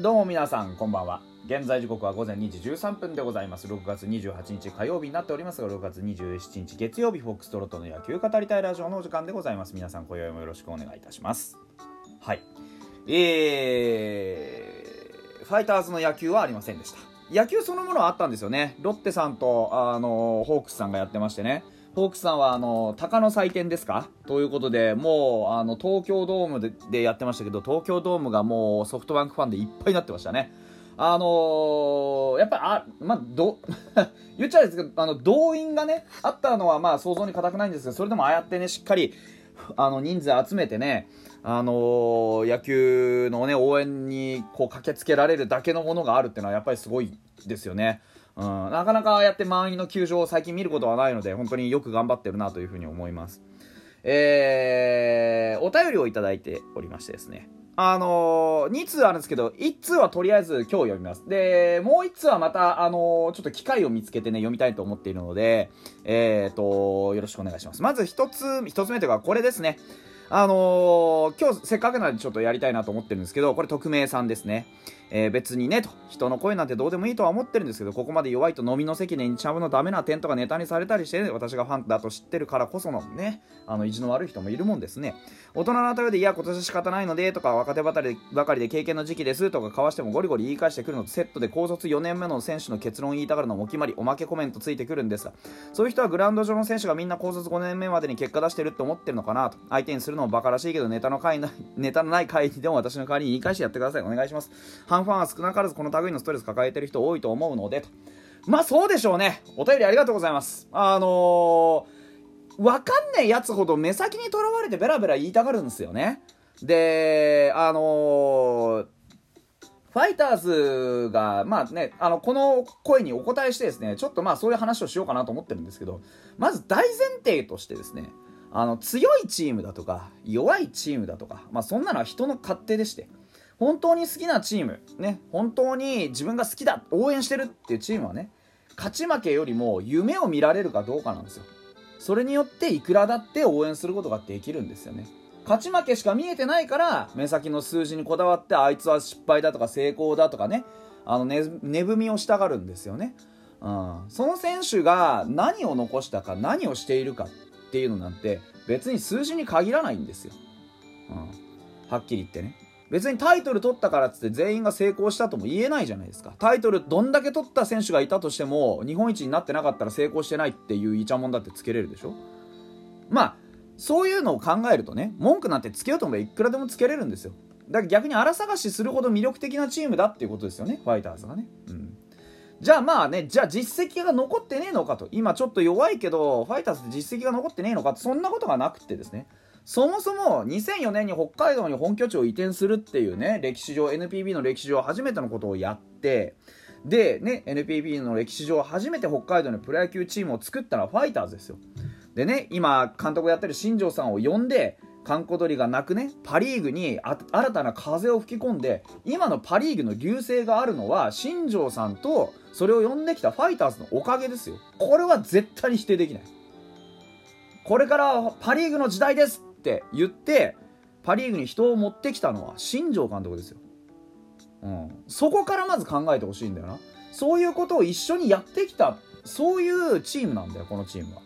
どうも皆さんこんばんは。現在時刻は午前2時13分でございます。6月28日火曜日になっておりますが6月27日月曜日フォックストロットの野球語りたいラジオのお時間でございます。皆さん今宵もよろしくお願いいたします。はい。えー、ファイターズの野球はありませんでした。野球そのものはあったんですよね。ロッテさんとあのホークスさんがやってましてね。ホークスさんはあの鷹の祭典ですか？ということでもうあの東京ドームででやってましたけど東京ドームがもうソフトバンクファンでいっぱいになってましたね。あのー、やっぱりあまあど 言っちゃうんですけどあの動員がねあったのはまあ想像に難くないんですがそれでもああやってねしっかりあの人数集めてねあのー、野球のね応援にこう駆けつけられるだけのものがあるっていうのはやっぱりすごいですよねうん、なかなかやって満員の球場を最近見ることはないので、本当によく頑張ってるなというふうに思います。えー、お便りをいただいておりましてですね。あのー、2通あるんですけど、1通はとりあえず今日読みます。で、もう1通はまた、あのー、ちょっと機会を見つけてね、読みたいと思っているので、えーと、よろしくお願いします。まず1つ、1つ目というか、これですね。あのー、今日せっかくなんでちょっとやりたいなと思ってるんですけど、これ匿名さんですね。えー、別にねと人の声なんてどうでもいいとは思ってるんですけどここまで弱いと飲みの席で日ハムのダメな点とかネタにされたりして、ね、私がファンだと知ってるからこそのねあの意地の悪い人もいるもんですね大人の対応でいや今年仕方ないのでとか若手ばかりばかりで経験の時期ですとか交わしてもゴリゴリ言い返してくるのとセットで高卒4年目の選手の結論言いたがるのもお決まりおまけコメントついてくるんですがそういう人はグラウンド上の選手がみんな高卒5年目までに結果出してるって思ってるのかなと相手にするのもバカらしいけどネタの回 ネタのない回でも私の代わりに言い返してやってください。お願いします。ハンファンは少なからずこの類のストレス抱えてる人多いと思うのでと。まあそうでしょうね。お便りありがとうございます。あのー、わかんねえやつほど目先にとらわれてベラベラ言いたがるんですよね。であのーファイターズが、まあね、あの、この声にお答えしてですね、ちょっとまあそういう話をしようかなと思ってるんですけど、まず大前提としてですね、あの、強いチームだとか、弱いチームだとか、まあそんなのは人の勝手でして、本当に好きなチーム、ね、本当に自分が好きだ、応援してるっていうチームはね、勝ち負けよりも夢を見られるかどうかなんですよ。それによっていくらだって応援することができるんですよね。勝ち負けしか見えてないから、目先の数字にこだわって、あいつは失敗だとか成功だとかね、あのね、値踏みをしたがるんですよね。うん。その選手が何を残したか、何をしているかっていうのなんて、別に数字に限らないんですよ。うん。はっきり言ってね。別にタイトル取ったからっつって全員が成功したとも言えないじゃないですかタイトルどんだけ取った選手がいたとしても日本一になってなかったら成功してないっていうイチャモンだってつけれるでしょまあそういうのを考えるとね文句なんてつけようと思えばいくらでもつけれるんですよだから逆に荒探しするほど魅力的なチームだっていうことですよねファイターズがねうんじゃあまあね、じゃあ実績が残ってねえのかと。今ちょっと弱いけど、ファイターズって実績が残ってねえのかそんなことがなくてですね。そもそも2004年に北海道に本拠地を移転するっていうね、歴史上、NPB の歴史上初めてのことをやって、で、ね、NPB の歴史上初めて北海道にプロ野球チームを作ったのはファイターズですよ。でね、今、監督やってる新庄さんを呼んで、閑古鳥がなくね、パ・リーグに新たな風を吹き込んで、今のパ・リーグの流星があるのは、新庄さんと、それを呼んできたファイターズのおかげですよ。これは絶対に否定できない。これからパ・リーグの時代ですって言ってパ・リーグに人を持ってきたのは新庄監督ですよ、うん、そこからまず考えてほしいんだよなそういうことを一緒にやってきたそういうチームなんだよこのチームは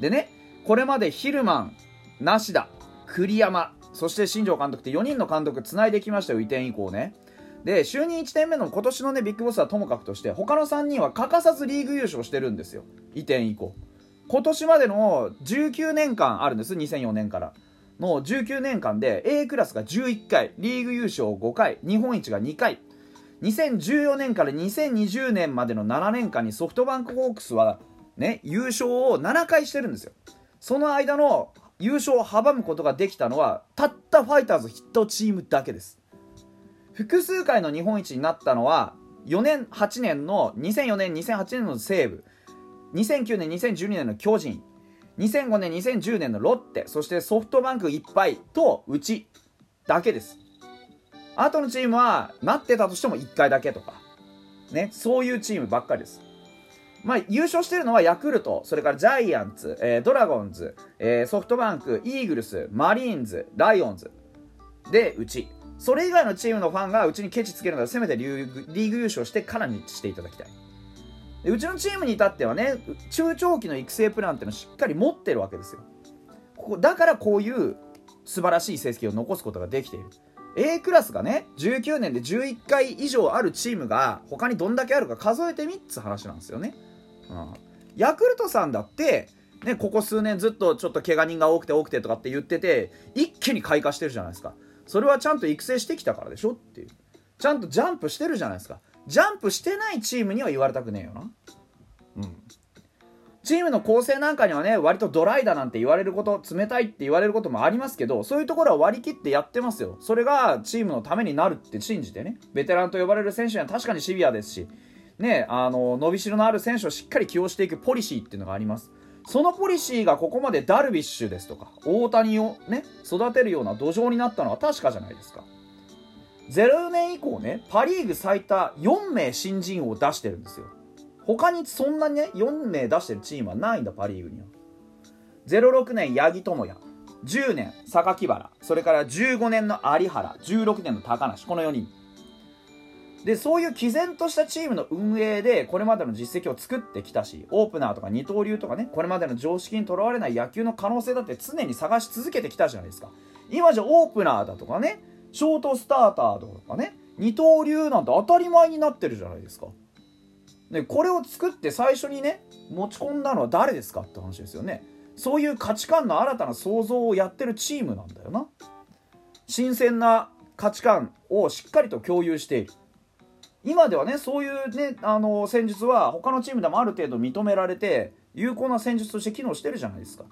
でねこれまでヒルマン梨田栗山。そして新庄監督って4人の監督つないできましたよ移転以降ね。で就任1年目の今年のねビッグボスはともかくとして他の3人は欠かさずリーグ優勝してるんですよ。移転以降。今年までの19年間あるんです2004年から。の19年間で A クラスが11回リーグ優勝5回日本一が2回。2014年から2020年までの7年間にソフトバンクホークスはね優勝を7回してるんですよ。その間の優勝を阻むことができたのはたったファイターズヒットチームだけです。複数回の日本一になったのは4年8年の2004年2008年の西武2009年2012年の巨人2005年2010年のロッテそしてソフトバンクいっぱいとうちだけです。あとのチームはなってたとしても1回だけとかねそういうチームばっかりです。まあ、優勝してるのはヤクルト、それからジャイアンツ、えー、ドラゴンズ、えー、ソフトバンク、イーグルス、マリーンズ、ライオンズ。で、うち。それ以外のチームのファンがうちにケチつけるならせめてリーグ優勝してからにしていただきたいうちのチームに至ってはね中長期の育成プランっていうのをしっかり持ってるわけですよここだからこういう素晴らしい成績を残すことができている A クラスがね19年で11回以上あるチームが他にどんだけあるか数えてみっつ話なんですよね、うん、ヤクルトさんだってね、ここ数年ずっとちょっと怪我人が多くて多くてとかって言ってて一気に開花してるじゃないですか。それはちゃんと育成してきたからでしょっていう。ちゃんとジャンプしてるじゃないですか。ジャンプしてないチームには言われたくねえよな。うん。チームの構成なんかにはね割とドライだなんて言われること冷たいって言われることもありますけどそういうところは割り切ってやってますよ。それがチームのためになるって信じてね。ベテランと呼ばれる選手には確かにシビアですしねあの伸びしろのある選手をしっかり起用していくポリシーっていうのがあります。そのポリシーがここまでダルビッシュですとか大谷をね育てるような土壌になったのは確かじゃないですか。0年以降ねパ・リーグ最多4名新人王を出してるんですよ。他にそんなにね4名出してるチームはないんだパ・リーグには。06年八木智也10年榊原それから15年の有原16年の高梨この4人。でそういう毅然としたチームの運営でこれまでの実績を作ってきたしオープナーとか二刀流とかねこれまでの常識にとらわれない野球の可能性だって常に探し続けてきたじゃないですか。今じゃオープナーだとかねショートスターターとかね二刀流なんて当たり前になってるじゃないですか。でこれを作って最初にね持ち込んだのは誰ですかって話ですよね。そういう価値観の新たな創造をやってるチームなんだよな。新鮮な価値観をしっかりと共有している。今ではねそういうねあの戦術は他のチームでもある程度認められて有効な戦術として機能してるじゃないですか。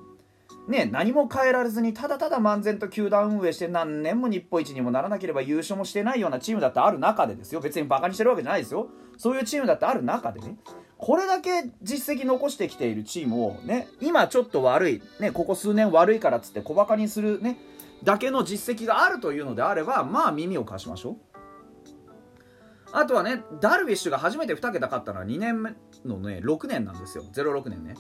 ね、何も変えられずにただただ漫然と球団運営して何年も日本一にもならなければ優勝もしてないようなチームだってある中でですよ。別にバカにしてるわけじゃないですよ。そういうチームだってある中でね。これだけ実績残してきているチームをね今ちょっと悪い、ね、ここ数年悪いからっつって小バカにするねだけの実績があるというのであればまあ耳を貸しましょう。あとはね、ダルビッシュが初めて2桁勝ったのは2年目のね、6年なんですよ。06年ね。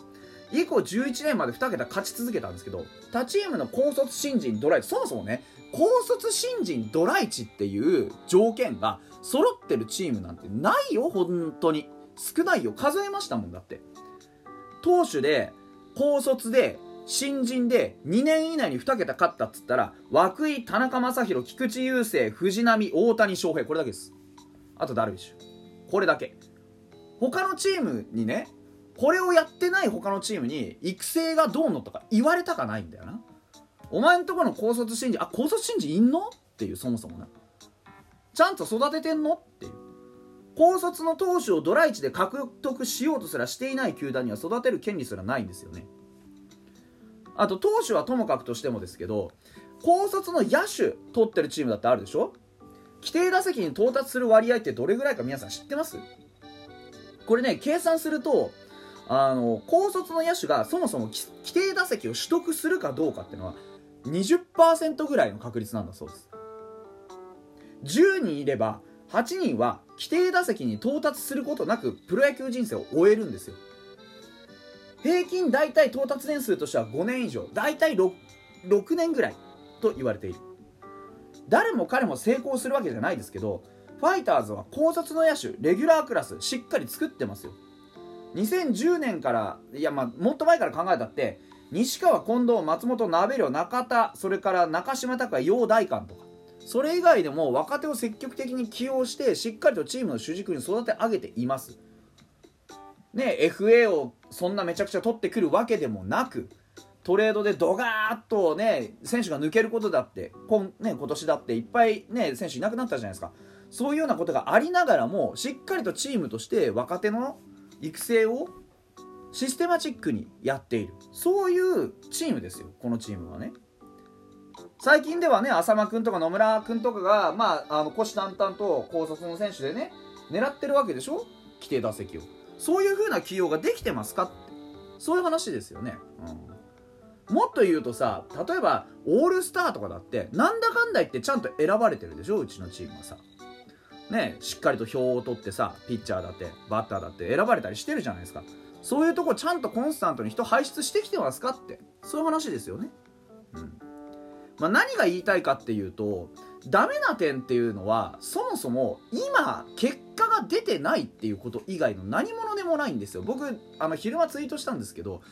以降11年まで2桁勝ち続けたんですけど、他チームの高卒新人ドライチ、そもそもね、高卒新人ドライチっていう条件が揃ってるチームなんてないよ、本当に。少ないよ。数えましたもんだって。投手で、高卒で、新人で2年以内に2桁勝ったっつったら、涌井、田中将大、菊池雄星、藤浪、大谷翔平、これだけです。あとダルビッシュ。これだけ。他のチームにねこれをやってない他のチームに育成がどうのとか言われたかないんだよな。お前んとこの高卒新人あ高卒新人いんの？っていうそもそもな。ちゃんと育ててんの？っていう。高卒の投手をドライチで獲得しようとすらしていない球団には育てる権利すらないんですよね。あと投手はともかくとしてもですけど高卒の野手取ってるチームだってあるでしょ？規定打席に到達する割合ってどれぐらいか皆さん知ってます？これね計算するとあの高卒の野手がそもそも規定打席を取得するかどうかっていうのは20%ぐらいの確率なんだそうです。10人いれば8人は規定打席に到達することなくプロ野球人生を終えるんですよ。平均大体到達年数としては5年以上。大体 6, 6年ぐらいと言われている。誰も彼も成功するわけじゃないですけどファイターズは高卒の野手レギュラークラスしっかり作ってますよ。2010年からいやまあもっと前から考えたって西川近藤松本鍋寮中田それから中島拓也陽大館とかそれ以外でも若手を積極的に起用してしっかりとチームの主軸に育て上げています。ね FA をそんなめちゃくちゃ取ってくるわけでもなくトレードでドガーッとね選手が抜けることだって今,、ね、今年だっていっぱいね選手いなくなったじゃないですか。そういうようなことがありながらもしっかりとチームとして若手の育成をシステマチックにやっている。そういうチームですよこのチームはね。最近ではね浅間君とか野村君とかがまああの虎視眈々と高卒の選手でね狙ってるわけでしょ？規定打席を。そういう風な起用ができてますかって。そういう話ですよね、うん。もっと言うとさ例えばオールスターとかだってなんだかんだ言ってちゃんと選ばれてるでしょ？うちのチームはさ。ねしっかりと票を取ってさピッチャーだってバッターだって選ばれたりしてるじゃないですか。そういうとこちゃんとコンスタントに人輩出してきてますかって。そういう話ですよね。うん。まあ、何が言いたいかっていうとダメな点っていうのはそもそも今結果が出てないっていうこと以外の何者でもないんですよ。僕あの昼間ツイートしたんですけど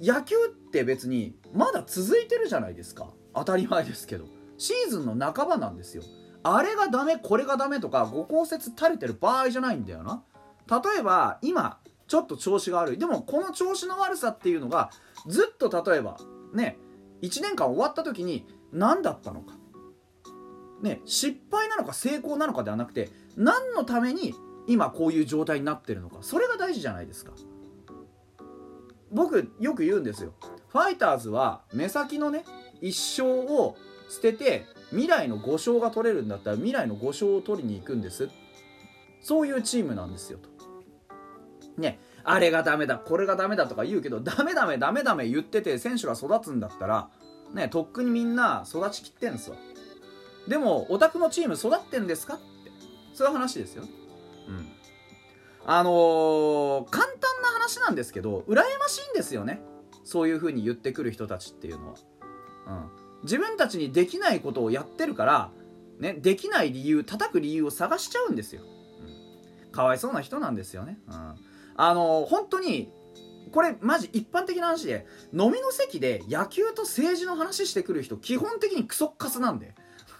野球って別にまだ続いてるじゃないですか。当たり前ですけど。シーズンの半ばなんですよ。あれがダメこれがダメとかご降雪垂れてる場合じゃないんだよな。例えば今ちょっと調子が悪い。でもこの調子の悪さっていうのがずっと例えばね1年間終わった時に何だったのか。ね失敗なのか成功なのかではなくて何のために今こういう状態になってるのか。それが大事じゃないですか。僕よく言うんですよ。ファイターズは目先のね1勝を捨てて未来の5勝が取れるんだったら未来の5勝を取りに行くんです。そういうチームなんですよと。ねあれがダメだこれがダメだとか言うけどダメダメダメダメ言ってて選手が育つんだったらねとっくにみんな育ちきってんすわ。でもお宅のチーム育ってんですかって。そういう話ですようん。あのー、簡話なんですけど羨ましいんですよね。そういう風に言ってくる人たちっていうのは、うん、自分たちにできないことをやってるから、ね、できない理由叩く理由を探しちゃうんですよ、うん、かわいそうな人なんですよね、うん、あのー、本当にこれマジ一般的な話で飲みの席で野球と政治の話してくる人基本的にクソッカスなんで。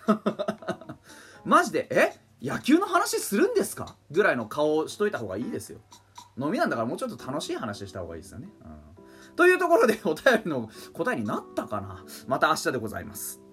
マジでえ？野球の話するんですか？ぐらいの顔をしといた方がいいですよ。飲みなんだからもうちょっと楽しい話した方がいいですよね、うん、というところでお便りの答えになったかな。また明日でございます。